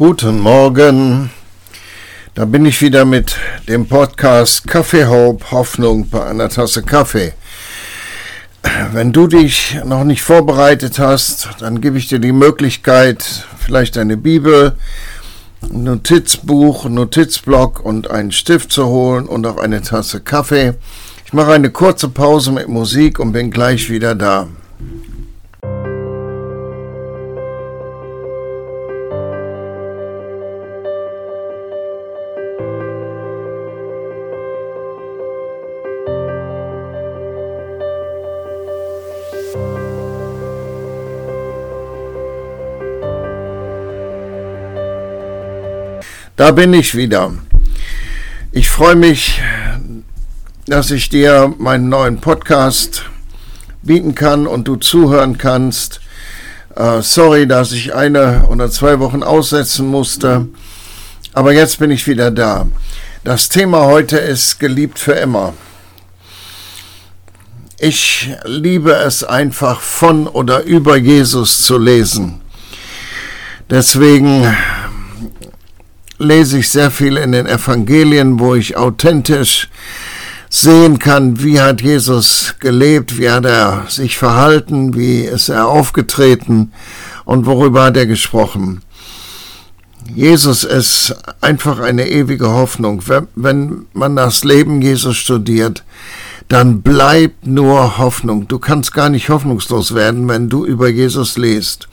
Guten Morgen. Da bin ich wieder mit dem Podcast Kaffee Hope Hoffnung bei einer Tasse Kaffee. Wenn du dich noch nicht vorbereitet hast, dann gebe ich dir die Möglichkeit, vielleicht eine Bibel, ein Notizbuch, ein Notizblock und einen Stift zu holen und auch eine Tasse Kaffee. Ich mache eine kurze Pause mit Musik und bin gleich wieder da. Da bin ich wieder. Ich freue mich, dass ich dir meinen neuen Podcast bieten kann und du zuhören kannst. Äh, sorry, dass ich eine oder zwei Wochen aussetzen musste, aber jetzt bin ich wieder da. Das Thema heute ist geliebt für immer. Ich liebe es einfach von oder über Jesus zu lesen. Deswegen lese ich sehr viel in den Evangelien, wo ich authentisch sehen kann, wie hat Jesus gelebt, wie hat er sich verhalten, wie ist er aufgetreten und worüber hat er gesprochen. Jesus ist einfach eine ewige Hoffnung. Wenn man das Leben Jesus studiert, dann bleibt nur Hoffnung. Du kannst gar nicht hoffnungslos werden, wenn du über Jesus liest.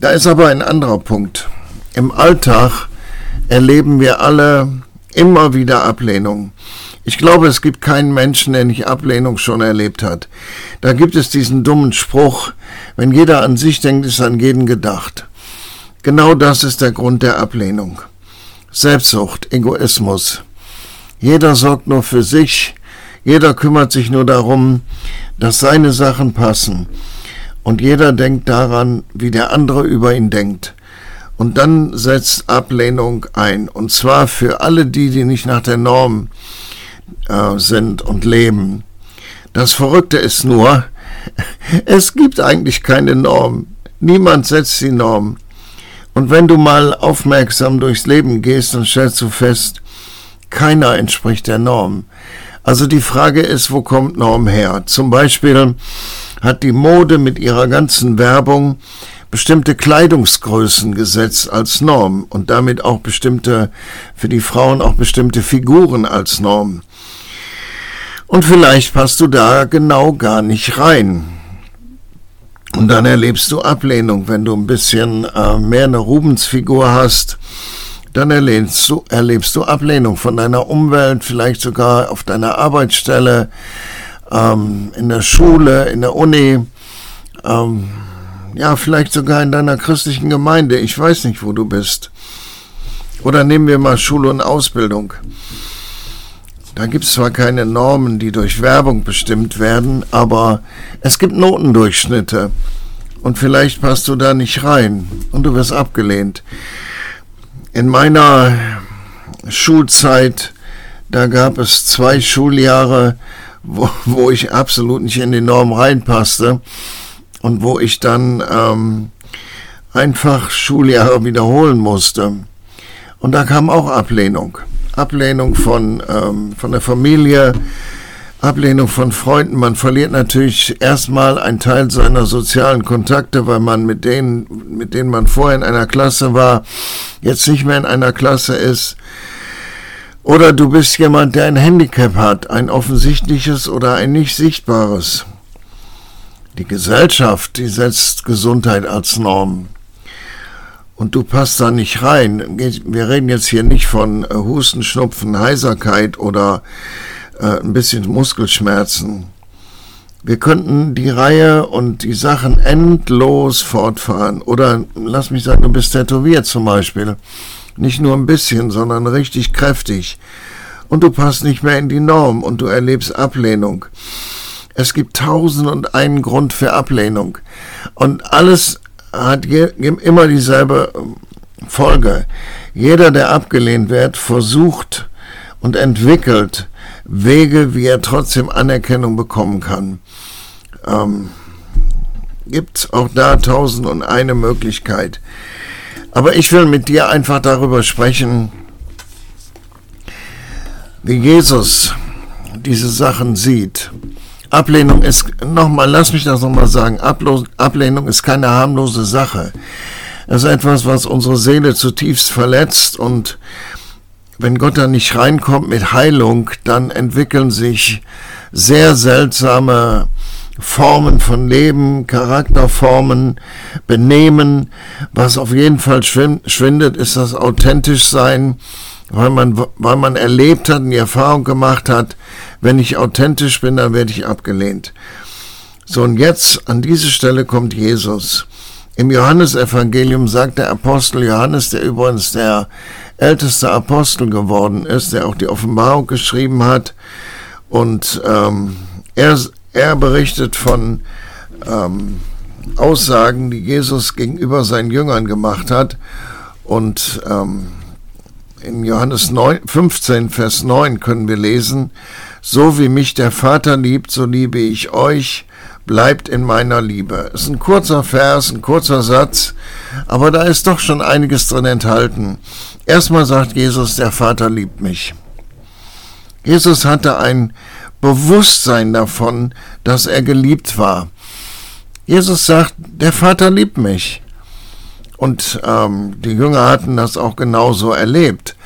Da ist aber ein anderer Punkt. Im Alltag erleben wir alle immer wieder Ablehnung. Ich glaube, es gibt keinen Menschen, der nicht Ablehnung schon erlebt hat. Da gibt es diesen dummen Spruch, wenn jeder an sich denkt, ist an jeden gedacht. Genau das ist der Grund der Ablehnung. Selbstsucht, Egoismus. Jeder sorgt nur für sich, jeder kümmert sich nur darum, dass seine Sachen passen und jeder denkt daran, wie der andere über ihn denkt. Und dann setzt Ablehnung ein. Und zwar für alle die, die nicht nach der Norm äh, sind und leben. Das Verrückte ist nur, es gibt eigentlich keine Norm. Niemand setzt die Norm. Und wenn du mal aufmerksam durchs Leben gehst, dann stellst du fest, keiner entspricht der Norm. Also die Frage ist, wo kommt Norm her? Zum Beispiel, hat die Mode mit ihrer ganzen Werbung bestimmte Kleidungsgrößen gesetzt als Norm und damit auch bestimmte, für die Frauen auch bestimmte Figuren als Norm. Und vielleicht passt du da genau gar nicht rein. Und dann erlebst du Ablehnung, wenn du ein bisschen äh, mehr eine Rubensfigur hast, dann erlebst du, erlebst du Ablehnung von deiner Umwelt, vielleicht sogar auf deiner Arbeitsstelle, ähm, in der Schule, in der Uni, ähm, ja, vielleicht sogar in deiner christlichen Gemeinde. Ich weiß nicht, wo du bist. Oder nehmen wir mal Schule und Ausbildung. Da gibt es zwar keine Normen, die durch Werbung bestimmt werden, aber es gibt Notendurchschnitte. Und vielleicht passt du da nicht rein und du wirst abgelehnt. In meiner Schulzeit, da gab es zwei Schuljahre, wo, wo ich absolut nicht in die Norm reinpasste und wo ich dann ähm, einfach Schuljahre wiederholen musste. Und da kam auch Ablehnung. Ablehnung von, ähm, von der Familie, Ablehnung von Freunden. Man verliert natürlich erstmal einen Teil seiner sozialen Kontakte, weil man mit denen, mit denen man vorher in einer Klasse war, jetzt nicht mehr in einer Klasse ist. Oder du bist jemand, der ein Handicap hat, ein offensichtliches oder ein nicht sichtbares. Die Gesellschaft, die setzt Gesundheit als Norm. Und du passt da nicht rein. Wir reden jetzt hier nicht von äh, Husten, Schnupfen, Heiserkeit oder äh, ein bisschen Muskelschmerzen. Wir könnten die Reihe und die Sachen endlos fortfahren. Oder lass mich sagen, du bist tätowiert zum Beispiel. Nicht nur ein bisschen, sondern richtig kräftig. Und du passt nicht mehr in die Norm und du erlebst Ablehnung. Es gibt tausend und einen Grund für Ablehnung. Und alles hat immer dieselbe ähm, Folge. Jeder, der abgelehnt wird, versucht und entwickelt Wege, wie er trotzdem Anerkennung bekommen kann. Ähm, gibt auch da tausend und eine Möglichkeit. Aber ich will mit dir einfach darüber sprechen, wie Jesus diese Sachen sieht. Ablehnung ist, nochmal, lass mich das nochmal sagen, Ablehnung ist keine harmlose Sache. Es ist etwas, was unsere Seele zutiefst verletzt und wenn Gott da nicht reinkommt mit Heilung, dann entwickeln sich sehr seltsame Formen von Leben, Charakterformen, Benehmen. Was auf jeden Fall schwindet, ist das authentisch sein, weil man, weil man erlebt hat und die Erfahrung gemacht hat, wenn ich authentisch bin, dann werde ich abgelehnt. So, und jetzt an diese Stelle kommt Jesus. Im Johannesevangelium sagt der Apostel Johannes, der übrigens der älteste Apostel geworden ist, der auch die Offenbarung geschrieben hat, und ähm, er, er berichtet von ähm, Aussagen, die Jesus gegenüber seinen Jüngern gemacht hat. Und ähm, in Johannes 9, 15, Vers 9 können wir lesen, so wie mich der Vater liebt, so liebe ich euch, bleibt in meiner Liebe. Es ist ein kurzer Vers, ein kurzer Satz, aber da ist doch schon einiges drin enthalten. Erstmal sagt Jesus, der Vater liebt mich. Jesus hatte ein Bewusstsein davon, dass er geliebt war. Jesus sagt, der Vater liebt mich. Und ähm, die Jünger hatten das auch genauso erlebt.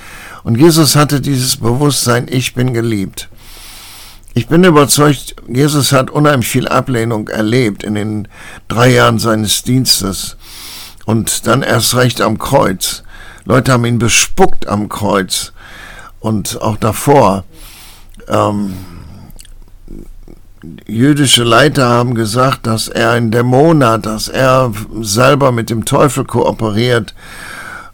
Und Jesus hatte dieses Bewusstsein, ich bin geliebt. Ich bin überzeugt, Jesus hat unheimlich viel Ablehnung erlebt in den drei Jahren seines Dienstes. Und dann erst recht am Kreuz. Leute haben ihn bespuckt am Kreuz. Und auch davor. Ähm, jüdische Leiter haben gesagt, dass er ein Dämon hat, dass er selber mit dem Teufel kooperiert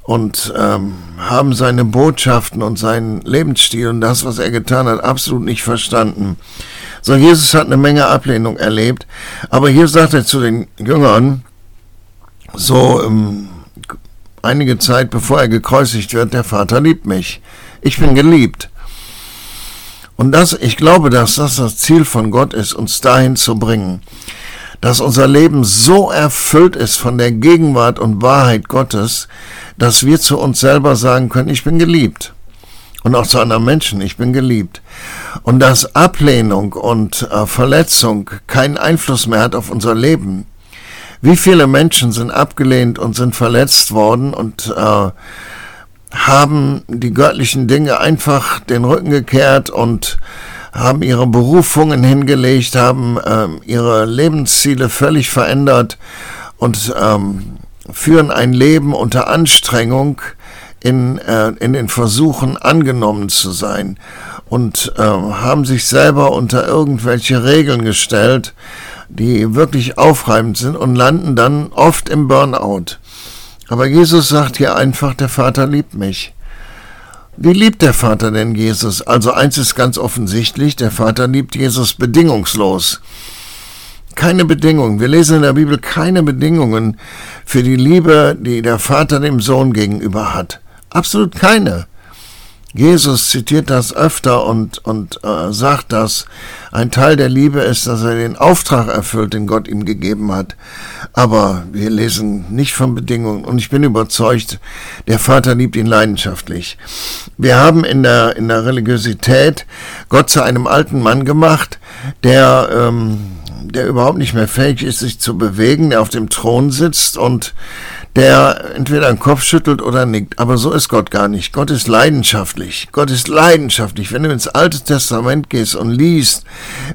und ähm, haben seine Botschaften und seinen Lebensstil und das, was er getan hat, absolut nicht verstanden. So, Jesus hat eine Menge Ablehnung erlebt, aber hier sagt er zu den Jüngern, so ähm, einige Zeit bevor er gekreuzigt wird, der Vater liebt mich. Ich bin geliebt. Und das, ich glaube, dass das das Ziel von Gott ist, uns dahin zu bringen, dass unser Leben so erfüllt ist von der Gegenwart und Wahrheit Gottes, dass wir zu uns selber sagen können, ich bin geliebt. Und auch zu anderen Menschen, ich bin geliebt. Und dass Ablehnung und äh, Verletzung keinen Einfluss mehr hat auf unser Leben. Wie viele Menschen sind abgelehnt und sind verletzt worden und äh, haben die göttlichen Dinge einfach den Rücken gekehrt und haben ihre Berufungen hingelegt, haben ähm, ihre Lebensziele völlig verändert und ähm, führen ein Leben unter Anstrengung in, äh, in den Versuchen angenommen zu sein und äh, haben sich selber unter irgendwelche Regeln gestellt, die wirklich aufreibend sind und landen dann oft im Burnout. Aber Jesus sagt hier einfach, der Vater liebt mich. Wie liebt der Vater denn Jesus? Also eins ist ganz offensichtlich, der Vater liebt Jesus bedingungslos. Keine Bedingungen. Wir lesen in der Bibel keine Bedingungen für die Liebe, die der Vater dem Sohn gegenüber hat. Absolut keine. Jesus zitiert das öfter und, und äh, sagt, dass ein Teil der Liebe ist, dass er den Auftrag erfüllt, den Gott ihm gegeben hat. Aber wir lesen nicht von Bedingungen und ich bin überzeugt, der Vater liebt ihn leidenschaftlich. Wir haben in der, in der Religiosität Gott zu einem alten Mann gemacht, der, ähm, der überhaupt nicht mehr fähig ist, sich zu bewegen, der auf dem Thron sitzt und der entweder den Kopf schüttelt oder nickt. Aber so ist Gott gar nicht. Gott ist leidenschaftlich. Gott ist leidenschaftlich. Wenn du ins Alte Testament gehst und liest,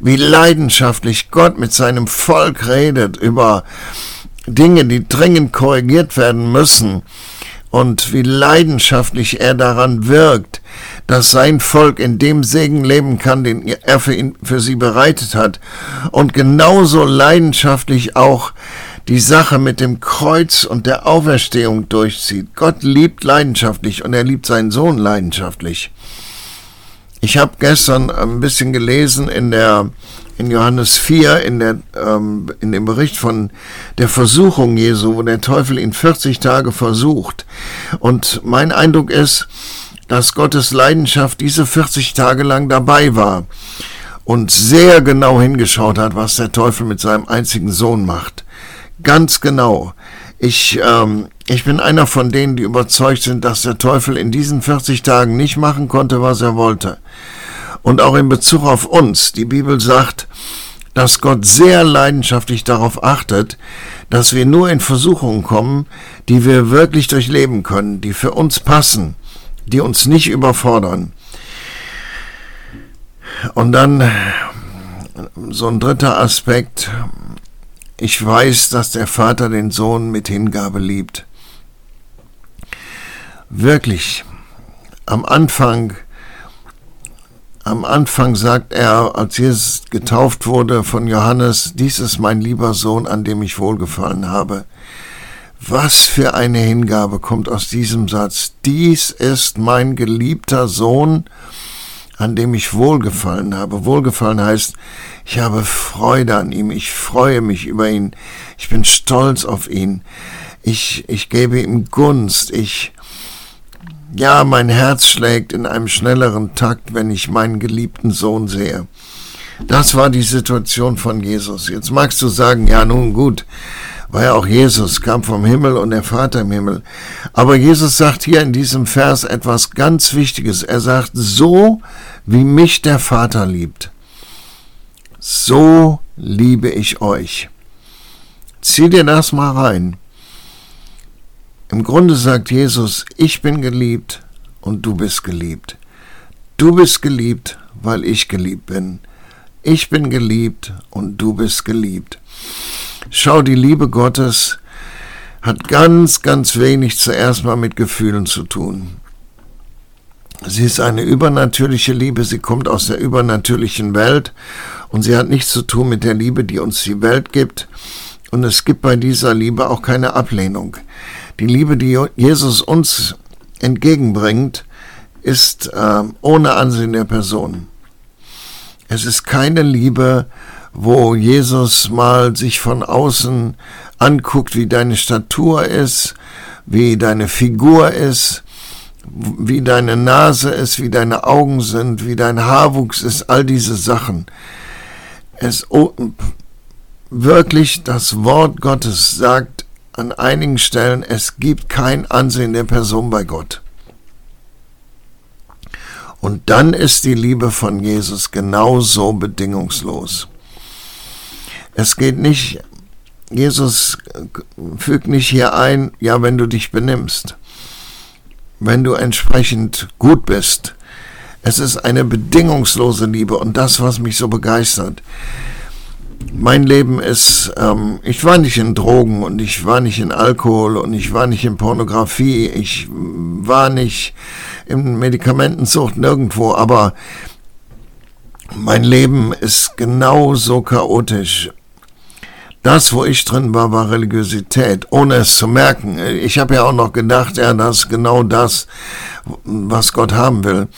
wie leidenschaftlich Gott mit seinem Volk redet über Dinge, die dringend korrigiert werden müssen, und wie leidenschaftlich er daran wirkt, dass sein Volk in dem Segen leben kann, den er für, ihn, für sie bereitet hat. Und genauso leidenschaftlich auch die Sache mit dem Kreuz und der Auferstehung durchzieht. Gott liebt leidenschaftlich und er liebt seinen Sohn leidenschaftlich. Ich habe gestern ein bisschen gelesen in der in Johannes 4 in der ähm, in dem Bericht von der Versuchung Jesu, wo der Teufel ihn 40 Tage versucht. Und mein Eindruck ist, dass Gottes Leidenschaft diese 40 Tage lang dabei war und sehr genau hingeschaut hat, was der Teufel mit seinem einzigen Sohn macht. Ganz genau. Ich, ähm, ich bin einer von denen, die überzeugt sind, dass der Teufel in diesen 40 Tagen nicht machen konnte, was er wollte. Und auch in Bezug auf uns. Die Bibel sagt, dass Gott sehr leidenschaftlich darauf achtet, dass wir nur in Versuchungen kommen, die wir wirklich durchleben können, die für uns passen, die uns nicht überfordern. Und dann so ein dritter Aspekt. Ich weiß, dass der Vater den Sohn mit Hingabe liebt. Wirklich. Am Anfang am Anfang sagt er, als Jesus getauft wurde von Johannes, dies ist mein lieber Sohn, an dem ich wohlgefallen habe. Was für eine Hingabe kommt aus diesem Satz. Dies ist mein geliebter Sohn, an dem ich wohlgefallen habe. Wohlgefallen heißt, ich habe Freude an ihm, ich freue mich über ihn, ich bin stolz auf ihn, ich, ich gebe ihm Gunst, ich, ja, mein Herz schlägt in einem schnelleren Takt, wenn ich meinen geliebten Sohn sehe. Das war die Situation von Jesus. Jetzt magst du sagen, ja nun gut, war ja auch Jesus, kam vom Himmel und der Vater im Himmel. Aber Jesus sagt hier in diesem Vers etwas ganz Wichtiges. Er sagt, so wie mich der Vater liebt, so liebe ich euch. Zieh dir das mal rein. Im Grunde sagt Jesus, ich bin geliebt und du bist geliebt. Du bist geliebt, weil ich geliebt bin. Ich bin geliebt und du bist geliebt. Schau, die Liebe Gottes hat ganz, ganz wenig zuerst mal mit Gefühlen zu tun. Sie ist eine übernatürliche Liebe, sie kommt aus der übernatürlichen Welt und sie hat nichts zu tun mit der Liebe, die uns die Welt gibt. Und es gibt bei dieser Liebe auch keine Ablehnung. Die Liebe, die Jesus uns entgegenbringt, ist äh, ohne Ansehen der Person. Es ist keine Liebe, wo Jesus mal sich von außen anguckt, wie deine Statur ist, wie deine Figur ist, wie deine Nase ist, wie deine Augen sind, wie dein Haarwuchs ist, all diese Sachen. Es wirklich das Wort Gottes sagt, an einigen Stellen, es gibt kein Ansehen der Person bei Gott. Und dann ist die Liebe von Jesus genauso bedingungslos. Es geht nicht, Jesus fügt nicht hier ein, ja, wenn du dich benimmst, wenn du entsprechend gut bist. Es ist eine bedingungslose Liebe und das, was mich so begeistert mein Leben ist, ähm, ich war nicht in Drogen und ich war nicht in Alkohol und ich war nicht in Pornografie, ich war nicht in Medikamentenzucht nirgendwo, aber mein Leben ist genauso chaotisch. Das, wo ich drin war, war Religiosität, ohne es zu merken. Ich habe ja auch noch gedacht, ja, das ist genau das, was Gott haben will.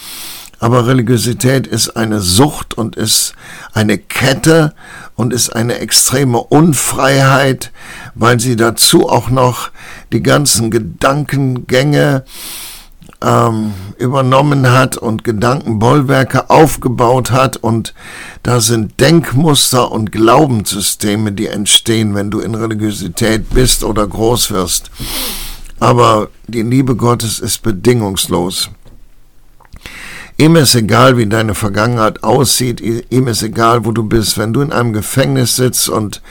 Aber Religiosität ist eine Sucht und ist eine Kette und ist eine extreme Unfreiheit, weil sie dazu auch noch die ganzen Gedankengänge ähm, übernommen hat und Gedankenbollwerke aufgebaut hat und da sind Denkmuster und Glaubenssysteme, die entstehen, wenn du in Religiosität bist oder groß wirst. Aber die Liebe Gottes ist bedingungslos. Ihm ist egal, wie deine Vergangenheit aussieht, ihm ist egal, wo du bist. Wenn du in einem Gefängnis sitzt und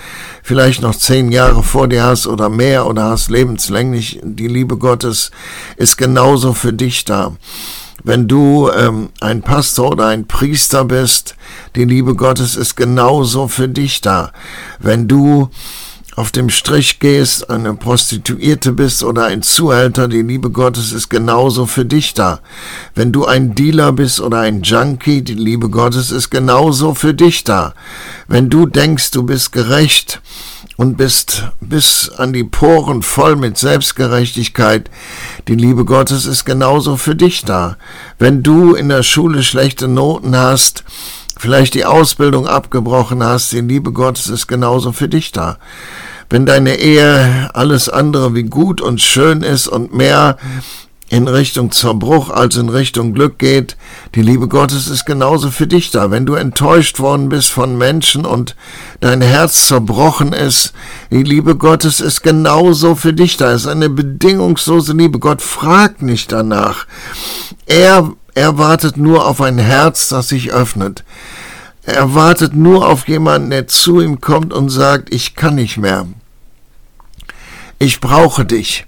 vielleicht noch zehn Jahre vor dir hast oder mehr oder hast lebenslänglich, die Liebe Gottes ist genauso für dich da. Wenn du ähm, ein Pastor oder ein Priester bist, die Liebe Gottes ist genauso für dich da. Wenn du auf dem Strich gehst, eine Prostituierte bist oder ein Zuhälter, die Liebe Gottes ist genauso für dich da. Wenn du ein Dealer bist oder ein Junkie, die Liebe Gottes ist genauso für dich da. Wenn du denkst, du bist gerecht und bist bis an die Poren voll mit Selbstgerechtigkeit, die Liebe Gottes ist genauso für dich da. Wenn du in der Schule schlechte Noten hast, vielleicht die Ausbildung abgebrochen hast, die Liebe Gottes ist genauso für dich da. Wenn deine Ehe alles andere wie gut und schön ist und mehr in Richtung Zerbruch als in Richtung Glück geht, die Liebe Gottes ist genauso für dich da. Wenn du enttäuscht worden bist von Menschen und dein Herz zerbrochen ist, die Liebe Gottes ist genauso für dich da. Es ist eine bedingungslose Liebe. Gott fragt nicht danach. Er, er wartet nur auf ein Herz, das sich öffnet. Er wartet nur auf jemanden, der zu ihm kommt und sagt, ich kann nicht mehr. Ich brauche dich.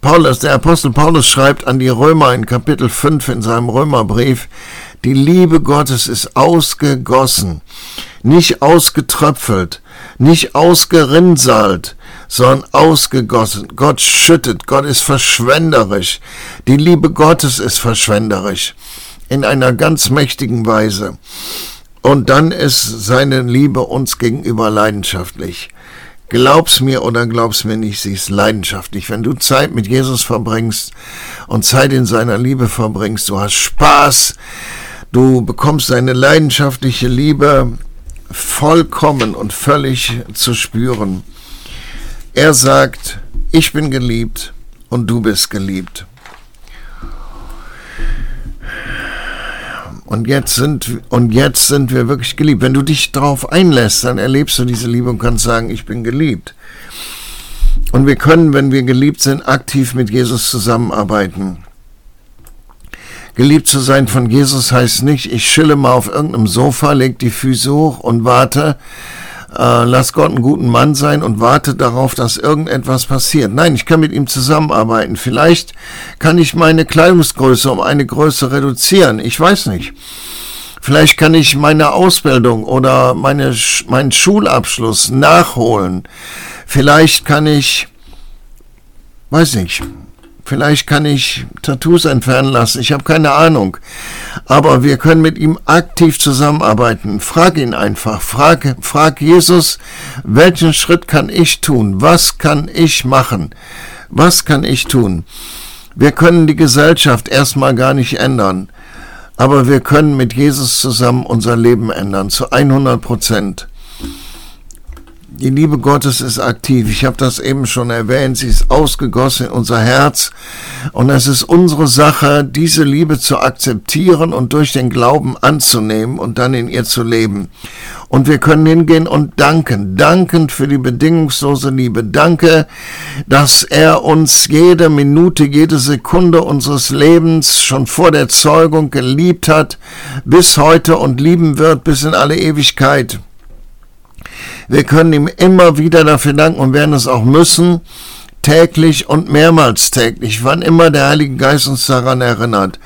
Paulus, der Apostel Paulus schreibt an die Römer in Kapitel 5 in seinem Römerbrief, die Liebe Gottes ist ausgegossen, nicht ausgetröpfelt, nicht ausgerinnsalt, sondern ausgegossen. Gott schüttet, Gott ist verschwenderisch. Die Liebe Gottes ist verschwenderisch in einer ganz mächtigen Weise. Und dann ist seine Liebe uns gegenüber leidenschaftlich. Glaub's mir oder glaub's mir nicht, sie ist leidenschaftlich. Wenn du Zeit mit Jesus verbringst und Zeit in seiner Liebe verbringst, du hast Spaß, du bekommst seine leidenschaftliche Liebe vollkommen und völlig zu spüren. Er sagt, ich bin geliebt und du bist geliebt. Und jetzt sind, und jetzt sind wir wirklich geliebt. Wenn du dich darauf einlässt, dann erlebst du diese Liebe und kannst sagen, ich bin geliebt. Und wir können, wenn wir geliebt sind, aktiv mit Jesus zusammenarbeiten. Geliebt zu sein von Jesus heißt nicht, ich schille mal auf irgendeinem Sofa, leg die Füße hoch und warte, äh, lass Gott einen guten Mann sein und warte darauf, dass irgendetwas passiert. Nein, ich kann mit ihm zusammenarbeiten. Vielleicht kann ich meine Kleidungsgröße um eine Größe reduzieren. Ich weiß nicht. Vielleicht kann ich meine Ausbildung oder meine, meinen Schulabschluss nachholen. Vielleicht kann ich, weiß nicht, Vielleicht kann ich Tattoos entfernen lassen. Ich habe keine Ahnung. Aber wir können mit ihm aktiv zusammenarbeiten. Frag ihn einfach. Frag, frag Jesus, welchen Schritt kann ich tun? Was kann ich machen? Was kann ich tun? Wir können die Gesellschaft erstmal gar nicht ändern. Aber wir können mit Jesus zusammen unser Leben ändern. Zu 100 Prozent. Die Liebe Gottes ist aktiv. Ich habe das eben schon erwähnt. Sie ist ausgegossen in unser Herz. Und es ist unsere Sache, diese Liebe zu akzeptieren und durch den Glauben anzunehmen und dann in ihr zu leben. Und wir können hingehen und danken. Danken für die bedingungslose Liebe. Danke, dass er uns jede Minute, jede Sekunde unseres Lebens schon vor der Zeugung geliebt hat, bis heute und lieben wird bis in alle Ewigkeit. Wir können ihm immer wieder dafür danken und werden es auch müssen, täglich und mehrmals täglich, wann immer der Heilige Geist uns daran erinnert.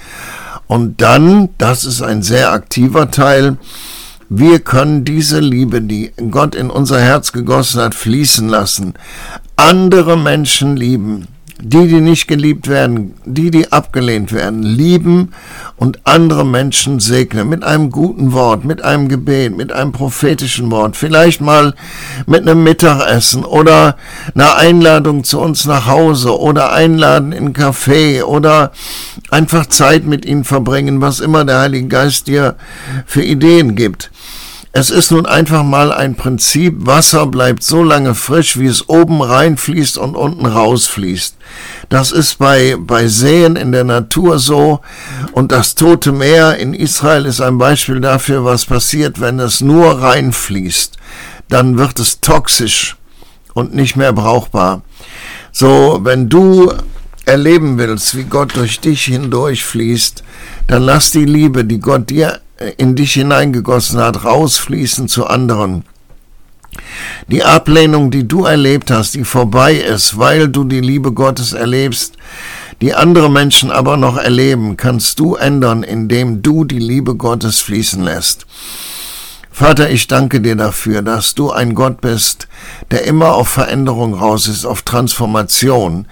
Und dann, das ist ein sehr aktiver Teil, wir können diese Liebe, die Gott in unser Herz gegossen hat, fließen lassen. Andere Menschen lieben die, die nicht geliebt werden, die, die abgelehnt werden, lieben und andere Menschen segnen mit einem guten Wort, mit einem Gebet, mit einem prophetischen Wort, vielleicht mal mit einem Mittagessen oder einer Einladung zu uns nach Hause oder einladen in einen Café oder einfach Zeit mit ihnen verbringen, was immer der Heilige Geist dir für Ideen gibt. Es ist nun einfach mal ein Prinzip, Wasser bleibt so lange frisch, wie es oben reinfließt und unten rausfließt. Das ist bei, bei Seen in der Natur so. Und das Tote Meer in Israel ist ein Beispiel dafür, was passiert, wenn es nur reinfließt. Dann wird es toxisch und nicht mehr brauchbar. So, wenn du erleben willst, wie Gott durch dich hindurch fließt, dann lass die Liebe, die Gott dir in dich hineingegossen hat, rausfließen zu anderen. Die Ablehnung, die du erlebt hast, die vorbei ist, weil du die Liebe Gottes erlebst, die andere Menschen aber noch erleben, kannst du ändern, indem du die Liebe Gottes fließen lässt. Vater, ich danke dir dafür, dass du ein Gott bist, der immer auf Veränderung raus ist, auf Transformation.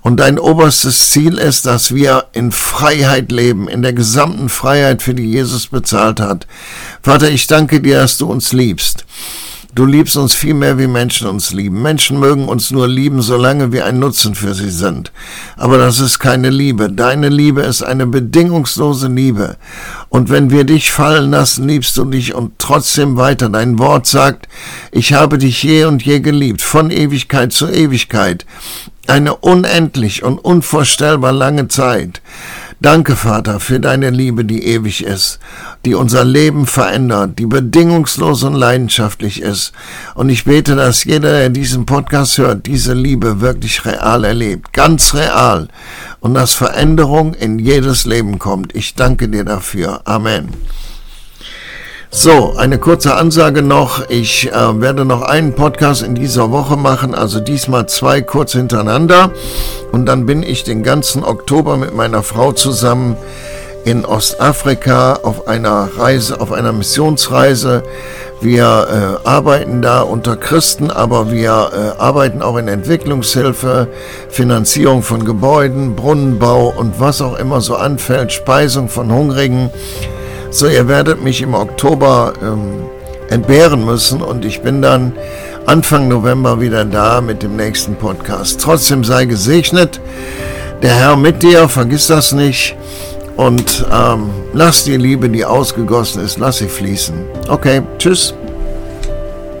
Und dein oberstes Ziel ist, dass wir in Freiheit leben, in der gesamten Freiheit, für die Jesus bezahlt hat. Vater, ich danke dir, dass du uns liebst. Du liebst uns viel mehr, wie Menschen uns lieben. Menschen mögen uns nur lieben, solange wir ein Nutzen für sie sind. Aber das ist keine Liebe. Deine Liebe ist eine bedingungslose Liebe. Und wenn wir dich fallen lassen, liebst du dich und trotzdem weiter. Dein Wort sagt, ich habe dich je und je geliebt, von Ewigkeit zu Ewigkeit. Eine unendlich und unvorstellbar lange Zeit. Danke, Vater, für deine Liebe, die ewig ist, die unser Leben verändert, die bedingungslos und leidenschaftlich ist. Und ich bete, dass jeder, der diesen Podcast hört, diese Liebe wirklich real erlebt, ganz real. Und dass Veränderung in jedes Leben kommt. Ich danke dir dafür. Amen. So, eine kurze Ansage noch. Ich äh, werde noch einen Podcast in dieser Woche machen, also diesmal zwei kurz hintereinander. Und dann bin ich den ganzen Oktober mit meiner Frau zusammen in Ostafrika auf einer Reise, auf einer Missionsreise. Wir äh, arbeiten da unter Christen, aber wir äh, arbeiten auch in Entwicklungshilfe, Finanzierung von Gebäuden, Brunnenbau und was auch immer so anfällt, Speisung von Hungrigen. So, ihr werdet mich im Oktober ähm, entbehren müssen und ich bin dann Anfang November wieder da mit dem nächsten Podcast. Trotzdem sei gesegnet, der Herr mit dir, vergiss das nicht und ähm, lass die Liebe, die ausgegossen ist, lass sie fließen. Okay, tschüss.